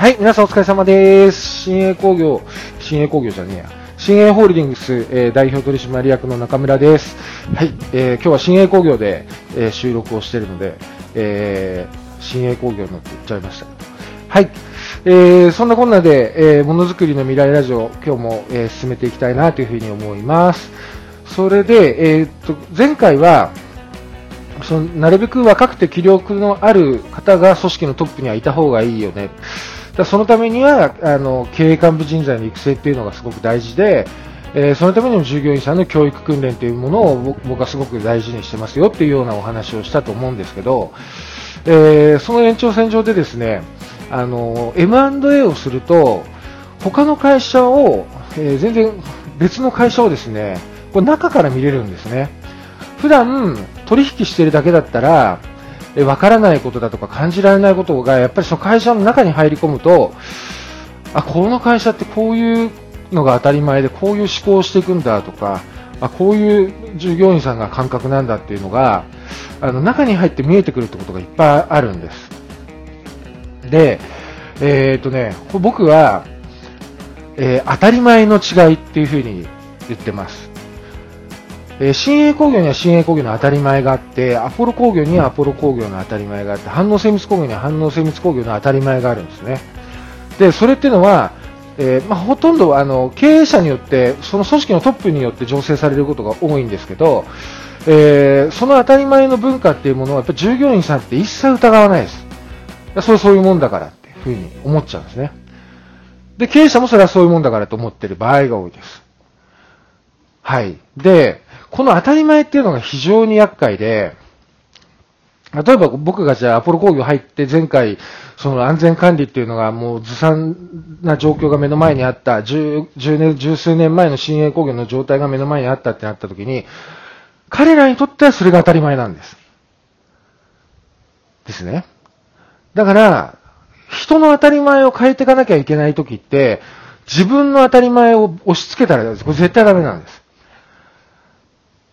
はい、皆さんお疲れ様です。新栄工業、新栄工業じゃねえや。新栄ホールディングス、えー代表取締役の中村です。はい、えー今日は新栄工業で、えー収録をしているので、えー新栄工業のって言っちゃいました。はい、えーそんなこんなで、えーものづくりの未来ラジオ、今日も、えー進めていきたいなというふうに思います。それで、えーっと、前回は、そのなるべく若くて気力のある方が組織のトップにはいた方がいいよね。だそのためにはあの経営幹部人材の育成っていうのがすごく大事で、えーそのためにも従業員さんの教育訓練というものを僕はすごく大事にしてますよっていうようなお話をしたと思うんですけど、えーその延長線上でですね、あの M&A をすると他の会社を、えー全然別の会社をですね、これ中から見れるんですね。普段取引してるだけだったら、わからないことだとか感じられないことが、やっぱりその会社の中に入り込むと、あ、この会社ってこういうのが当たり前で、こういう思考をしていくんだとか、あ、こういう従業員さんが感覚なんだっていうのが、あの、中に入って見えてくるってことがいっぱいあるんです。で、えっ、とね、僕は、えー当たり前の違いっていうふうに言ってます。えー新鋭工業には新鋭工業の当たり前があって、アポロ工業にはアポロ工業の当たり前があって、反応精密工業には反応精密工業の当たり前があるんですね。で、それっていうのは、えーまあ、ほとんどあの経営者によって、その組織のトップによって醸成されることが多いんですけど、えーその当たり前の文化っていうものは、やっぱ従業員さんって一切疑わないです。そうそういうもんだからっていうふうに思っちゃうんですね。で、経営者もそれはそういうもんだからと思ってる場合が多いです。はい。で、この当たり前っていうのが非常に厄介で、例えば僕がじゃあアポロ工業入って前回その安全管理っていうのがもうずさんな状況が目の前にあった、十十年、十数年前の新鋭工業の状態が目の前にあったってなった時に、彼らにとってはそれが当たり前なんです。ですね。だから、人の当たり前を変えていかなきゃいけない時って、自分の当たり前を押し付けたらこれ絶対ダメなんです。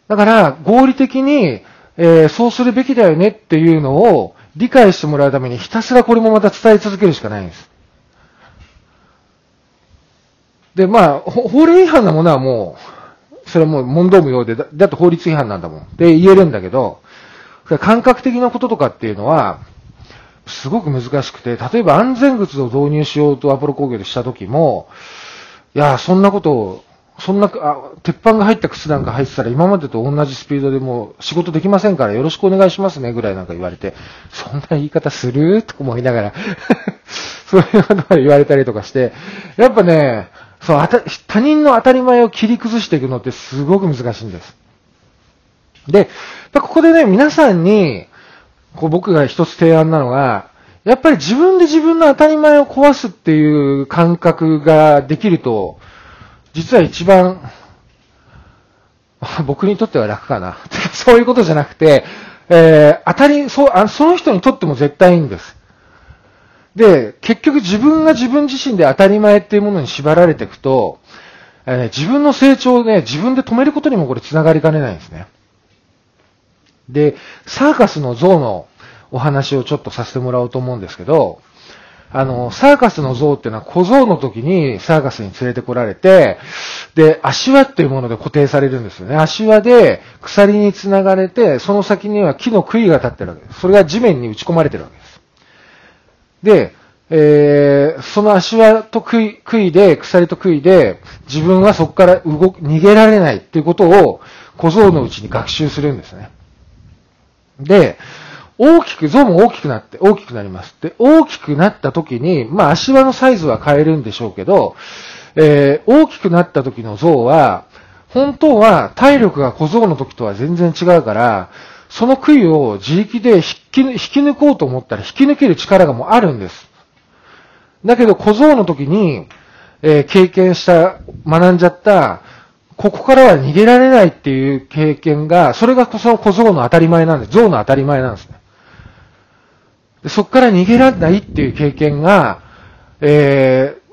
だから、合理的に、えーそうするべきだよねっていうのを理解してもらうためにひたすらこれもまた伝え続けるしかないんです。で、まあ、法令違反なものはもう、それはもう問答無用で、だだって法律違反なんだもん。で、言えるんだけど、感覚的なこととかっていうのは、すごく難しくて、例えば安全靴を導入しようとアポロ工業でした時も、いや、そんなことを、そんな、あ、鉄板が入った靴なんか入ってたら今までと同じスピードでもう仕事できませんからよろしくお願いしますねぐらいなんか言われて、そんな言い方するとか思いながら、そういうことを言われたりとかして、やっぱね、そう、他人の当たり前を切り崩していくのってすごく難しいんです。で、ここでね、皆さんに、こう僕が一つ提案なのが、やっぱり自分で自分の当たり前を壊すっていう感覚ができると、実は一番、僕にとっては楽かな。そういうことじゃなくて、えー当たり、そう、あその人にとっても絶対いいんです。で、結局自分が自分自身で当たり前っていうものに縛られていくと、えー自分の成長をね、自分で止めることにもこれ繋がりかねないんですね。で、サーカスの象のお話をちょっとさせてもらおうと思うんですけど、あの、サーカスの象っていうのは小象の時にサーカスに連れてこられて、で、足輪っていうもので固定されるんですよね。足輪で鎖につながれて、その先には木の杭が立ってるわけです。それが地面に打ち込まれてるわけです。で、えー、その足輪と杭杭で、鎖と杭で、自分はそこから動く、逃げられないっていうことを小象のうちに学習するんですね。で、大きく、象も大きくなって、大きくなります。で、大きくなった時に、まあ足輪のサイズは変えるんでしょうけど、えー大きくなった時の象は、本当は体力が小象の時とは全然違うから、その杭を自力で引き引き抜こうと思ったら引き抜ける力がもうあるんです。だけど小象の時に、えー経験した、学んじゃった、ここからは逃げられないっていう経験が、それがその小象の当たり前なんです。象の当たり前なんですね。でそこから逃げられないっていう経験が、えー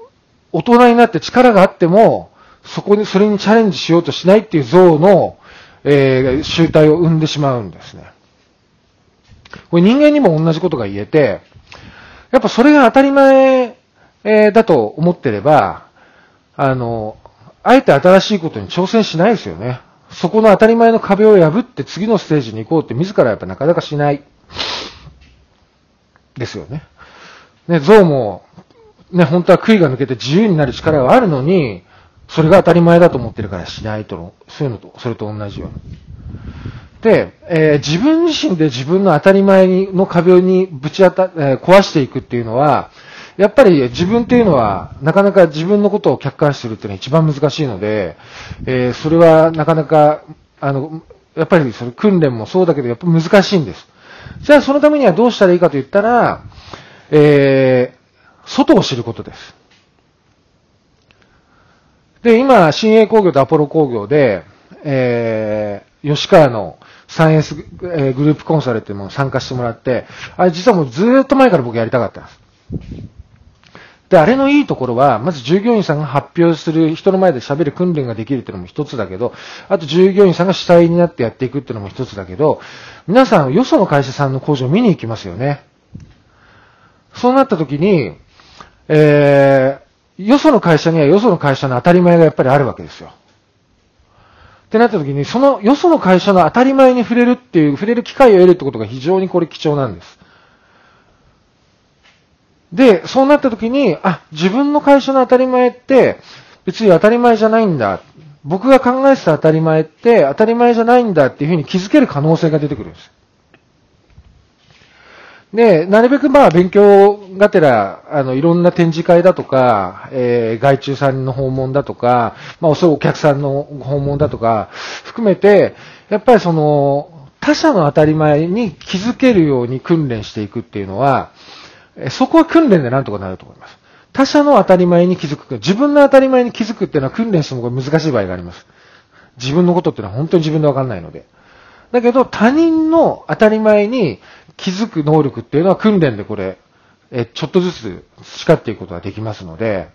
大人になって力があっても、そこに、それにチャレンジしようとしないっていう象の、えー集体を生んでしまうんですね。これ人間にも同じことが言えて、やっぱそれが当たり前えー、だと思ってれば、あの、あえて新しいことに挑戦しないですよね。そこの当たり前の壁を破って次のステージに行こうって自らやっぱなかなかしない。ですよね。ね、象も、ね、本当は杭が抜けて自由になる力があるのに、それが当たり前だと思ってるからしないとの、そういうのと、それと同じように。で、えー、自分自身で自分の当たり前の壁にぶち当た、えー、壊していくっていうのは、やっぱり自分っていうのは、なかなか自分のことを客観視するっていうのは一番難しいので、えー、それはなかなか、あの、やっぱりそれ訓練もそうだけど、やっぱ難しいんです。じゃあそのためにはどうしたらいいかと言ったら、えー、外を知ることです。で、今、新鋭工業とアポロ工業で、えー、吉川のサイエンスグループコンサルっていうものを参加してもらって、あれ実はもうずっと前から僕やりたかったんです。で、あれのいいところは、まず従業員さんが発表する、人の前で喋る訓練ができるっていうのも一つだけど、あと従業員さんが主体になってやっていくっていうのも一つだけど、皆さん、よその会社さんの工場を見に行きますよね。そうなった時に、えー、よその会社にはよその会社の当たり前がやっぱりあるわけですよ。ってなった時に、そのよその会社の当たり前に触れるっていう、触れる機会を得るってことが非常にこれ貴重なんです。で、そうなった時に、あ、自分の会社の当たり前って別に当たり前じゃないんだ。僕が考えてた当たり前って当たり前じゃないんだっていうふうに気づける可能性が出てくるんです。で、なるべくまあ勉強がてら、あの、いろんな展示会だとか、えー、外注さんの訪問だとか、まあ、そうお客さんの訪問だとか、含めて、やっぱりその、他者の当たり前に気づけるように訓練していくっていうのは、そこは訓練でなんとかなると思います。他者の当たり前に気づく。自分の当たり前に気づくっていうのは訓練しても難しい場合があります。自分のことっていうのは本当に自分でわかんないので。だけど他人の当たり前に気づく能力っていうのは訓練でこれ、え、ちょっとずつ培っていくことができますので、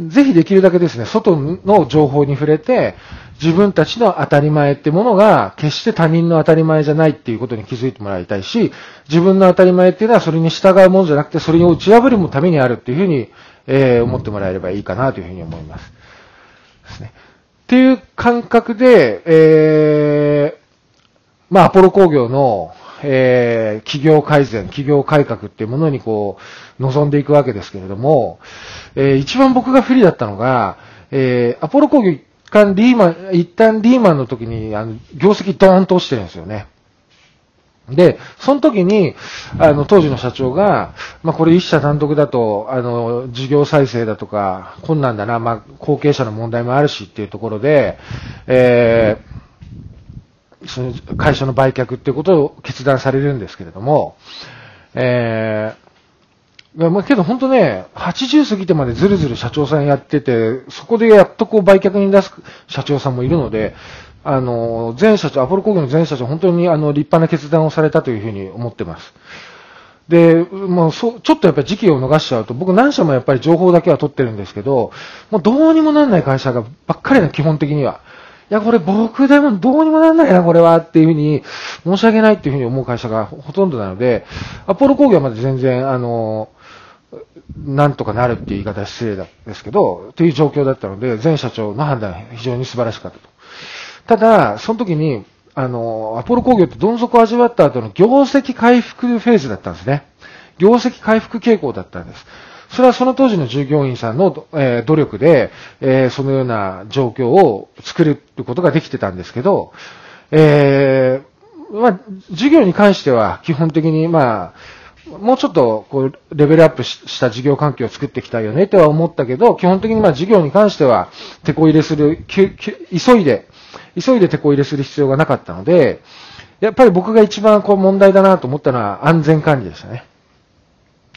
ぜひできるだけですね、外の情報に触れて、自分たちの当たり前ってものが、決して他人の当たり前じゃないっていうことに気づいてもらいたいし、自分の当たり前っていうのはそれに従うものじゃなくて、それを打ち破るためにあるっていうふうに、えー、思ってもらえればいいかなというふうに思います。ですね。っていう感覚で、えー、まあ、アポロ工業の、えー、企業改善、企業改革っていうものにこう、望んでいくわけですけれども、えー、一番僕が不利だったのが、えー、アポロ工業一旦リーマン、一旦リーマンの時に、あの、業績ドーンと落ちてるんですよね。で、その時に、あの、当時の社長が、まあ、これ一社単独だと、あの、事業再生だとか、困難だな、まあ、後継者の問題もあるしっていうところで、えー、その会社の売却っていうことを決断されるんですけれども、えー、まあ、けど本当ね、80過ぎてまでずるずる社長さんやってて、そこでやっとこう売却に出す社長さんもいるので、あの、前社長、アポロ工業の前社長、本当にあの、立派な決断をされたというふうに思ってます。で、もうそ、ちょっとやっぱり時期を逃しちゃうと、僕何社もやっぱり情報だけは取ってるんですけど、もうどうにもなんない会社がばっかりな、基本的には。いや、これ僕でもどうにもなんないな、これは、っていうふうに、申し訳ないっていうふうに思う会社がほとんどなので、アポロ工業はまだ全然、あの、なんとかなるっていう言い方は失礼ですけど、という状況だったので、前社長の判断非常に素晴らしかったと。ただ、その時に、あの、アポロ工業ってどん底を味わった後の業績回復フェーズだったんですね。業績回復傾向だったんです。それはその当時の従業員さんの、え、努力で、え、そのような状況を作ることができてたんですけど、えー、まあ、授業に関しては基本的に、まあ、もうちょっとこうレベルアップした事業環境を作っていきたいよねとは思ったけど、基本的にまあ事業に関しては手こ入れする、急いで、急いで手こ入れする必要がなかったので、やっぱり僕が一番こう問題だなと思ったのは安全管理でしたね。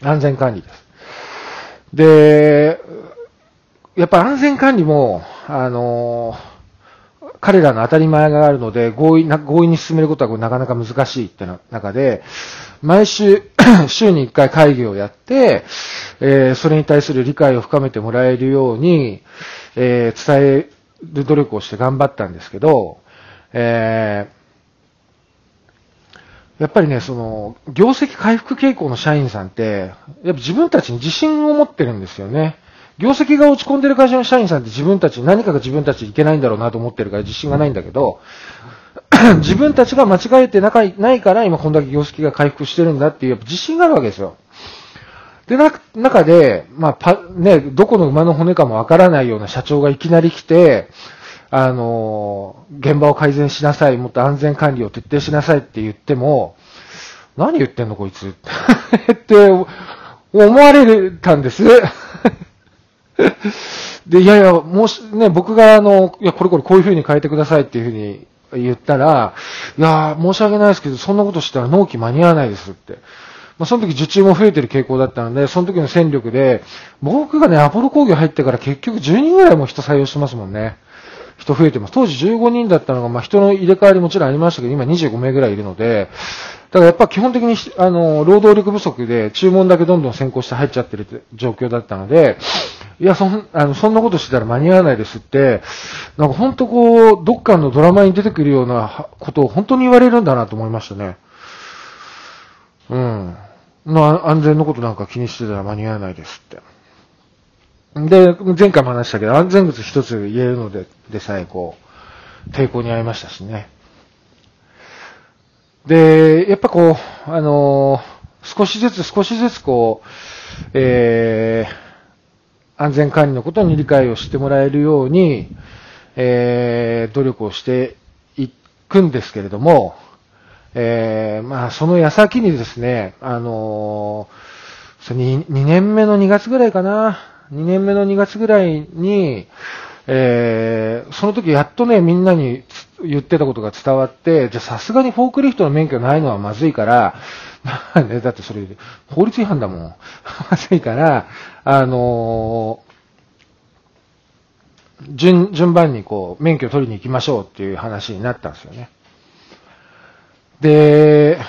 安全管理です。で、やっぱ安全管理も、あの彼らの当たり前があるので、合意な、合意に進めることはなかなか難しいってな中で、毎週、週に1回会議をやって、えー、それに対する理解を深めてもらえるように、えー、伝える努力をして頑張ったんですけど、えやっぱりね、その、業績回復傾向の社員さんって、やっぱ自分たちに自信を持ってるんですよね。業績が落ち込んでる会社の社員さんって自分たち、何かが自分たちいけないんだろうなと思ってるから自信がないんだけど、自分たちが間違えてないから今こんだけ業績が回復してるんだっていうやっぱ自信があるわけですよ。で、な、中で、まあ、ね、どこの馬の骨かもわからないような社長がいきなり来て、あの、現場を改善しなさい、もっと安全管理を徹底しなさいって言っても、何言ってんのこいつ？って思われたんです。で、いやいや、もし、ね、僕があの、いや、これこれこういう風に変えてくださいっていう風に言ったら、いや、申し訳ないですけど、そんなことしたら納期間に合わないですって。まあ、その時受注も増えてる傾向だったので、その時の戦力で、僕がね、アポロ工業入ってから結局10人ぐらいも人採用してますもんね。人増えてます。当時15人だったのが、まあ、人の入れ替わりもちろんありましたけど、今25名ぐらいいるので、だからやっぱ基本的に、あの、労働力不足で注文だけどんどん先行して入っちゃってる状況だったので、いや、そん、あの、そんなことしてたら間に合わないですって、なんか本当こう、どっかのドラマに出てくるようなことを本当に言われるんだなと思いましたね。うん。の安全のことなんか気にしてたら間に合わないですって。で、前回も話したけど、安全靴一つ言えるので、でさえこう、抵抗に遭いましたしね。で、やっぱこう、あのー、少しずつ少しずつこう、えー、安全管理のことに理解をしてもらえるように、えー、努力をしていくんですけれども、えー、まあ、その矢先にですね、あのー、2, 2年目の2月ぐらいかな、2年目の2月ぐらいに、えー、その時やっとね、みんなに言ってたことが伝わって、じゃあさすがにフォークリフトの免許ないのはまずいから、ね、だってそれ、法律違反だもん。まずいから、あのー、順、順番にこう、免許取りに行きましょうっていう話になったんですよね。で、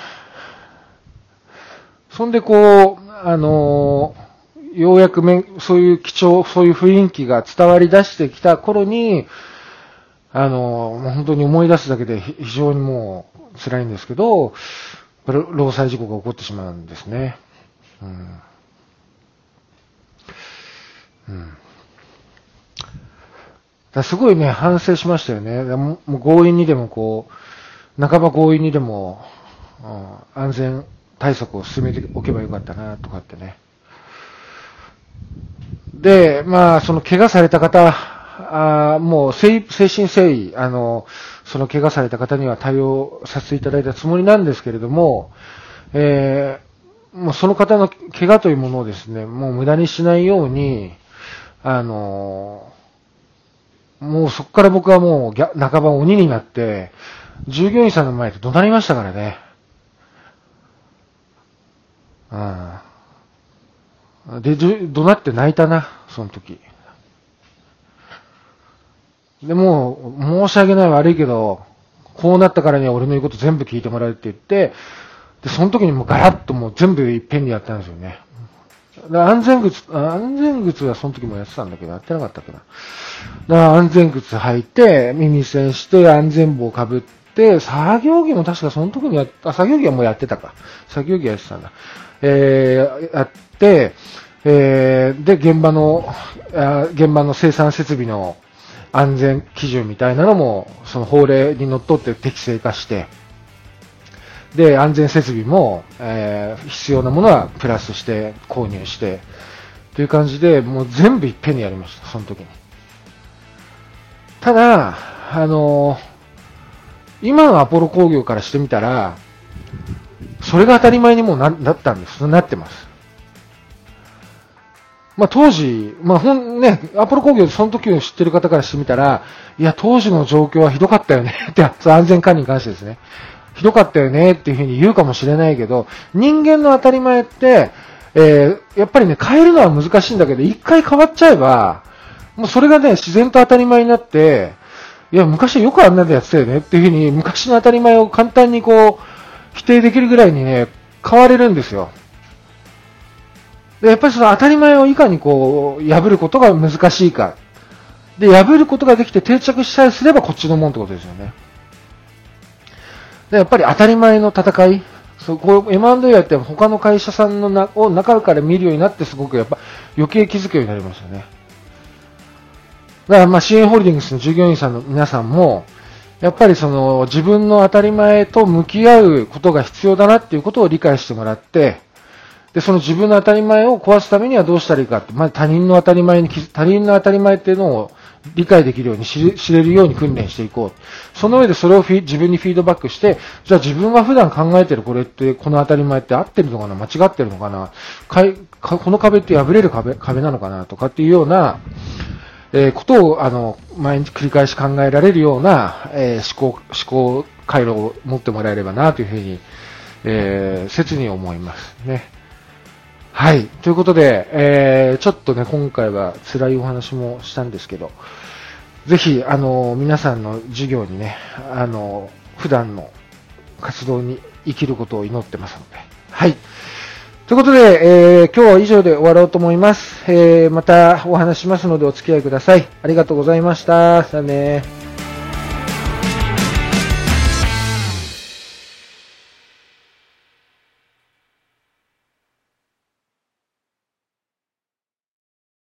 そんでこう、あのようやくめそういう基調、そういう雰囲気が伝わり出してきた頃に、あの本当に思い出すだけで非常にもう辛いんですけど、労災事故が起こってしまうんですね。うん。うん。だすごいね、反省しましたよね。もう強引にでもこう、半ば強引にでも、うん、安全対策を進めておけばよかったな、とかってね。で、まあ、その怪我された方、あもう精神誠意、あの、その怪我された方には対応させていただいたつもりなんですけれども、えー、もうその方の怪我というものをですね、もう無駄にしないように、あの、もうそこから僕はもう半ば鬼になって、従業員さんの前で怒鳴りましたからね。うん。で、怒鳴って泣いたな、その時。で、もう、申し訳ない悪いけど、こうなったからには俺の言うこと全部聞いてもらうって言って、で、その時にもうガラッともう全部いっぺんにやったんですよね。安全靴、安全靴はその時もやってたんだけど、やってなかったっけな。だから安全靴履いて、耳栓して安全帽かぶっ、作業着も確かその時にやあ、作業着はもうやってたか。作業着やってたんだ。えー、やって、えー、で、現場の、あ現場の生産設備の安全基準みたいなのも、その法令にのっとって適正化して、で、安全設備も、えー、必要なものはプラスして購入して、という感じで、もう全部いっぺんにやりました、その時に。ただ、あのー今のアポロ工業からしてみたら、それが当たり前にもうななったんです。なってます。まあ当時、まあほんね、アポロ工業その時を知ってる方からしてみたら、いや当時の状況はひどかったよね って、安全管理に関してですね。ひどかったよねっていうふうに言うかもしれないけど、人間の当たり前って、えー、やっぱりね、変えるのは難しいんだけど、一回変わっちゃえば、もうそれがね、自然と当たり前になって、いや、昔よくあんなでやってたよねっていうふうに、昔の当たり前を簡単にこう、否定できるぐらいにね、変われるんですよ。で、やっぱりその当たり前をいかにこう、破ることが難しいか。で、破ることができて定着しさえすればこっちのもんってことですよね。で、やっぱり当たり前の戦い、そうこう M&A やって他の会社さんのなを中から見るようになってすごくやっぱ余計気づくようになりましたね。だからまあ CN ホールディングスの従業員さんの皆さんも、やっぱりその自分の当たり前と向き合うことが必要だなっていうことを理解してもらって、で、その自分の当たり前を壊すためにはどうしたらいいかって、まあ他人の当たり前に、他人の当たり前っていうのを理解できるように知れるように訓練していこう。その上でそれを自分にフィードバックして、じゃあ自分が普段考えてるこれって、この当たり前って合ってるのかな間違ってるのかなこの壁って破れる壁壁なのかなとかっていうような、え、ことを、あの、毎日繰り返し考えられるような、え、思考、思考回路を持ってもらえればなというふうに、えー、切に思いますね。はい。ということで、えー、ちょっとね、今回は辛いお話もしたんですけど、ぜひ、あの、皆さんの授業にね、あの、普段の活動に生きることを祈ってますので、はい。ということで、えー、今日は以上で終わろうと思います。えー、またお話しますのでお付き合いください。ありがとうございました。さあね